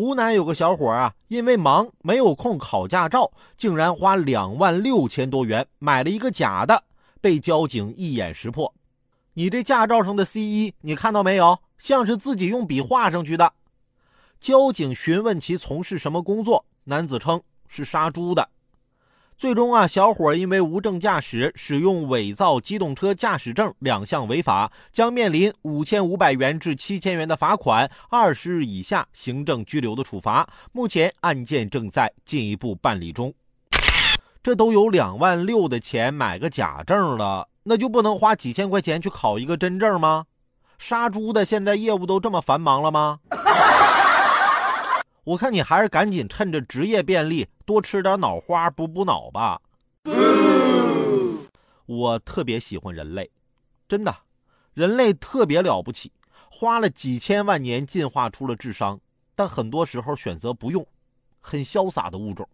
湖南有个小伙啊，因为忙没有空考驾照，竟然花两万六千多元买了一个假的，被交警一眼识破。你这驾照上的 C 一，你看到没有？像是自己用笔画上去的。交警询问其从事什么工作，男子称是杀猪的。最终啊，小伙因为无证驾驶、使用伪造机动车驾驶证两项违法，将面临五千五百元至七千元的罚款，二十日以下行政拘留的处罚。目前案件正在进一步办理中。这都有两万六的钱买个假证了，那就不能花几千块钱去考一个真证吗？杀猪的现在业务都这么繁忙了吗？我看你还是赶紧趁着职业便利多吃点脑花补补脑吧。我特别喜欢人类，真的，人类特别了不起，花了几千万年进化出了智商，但很多时候选择不用，很潇洒的物种。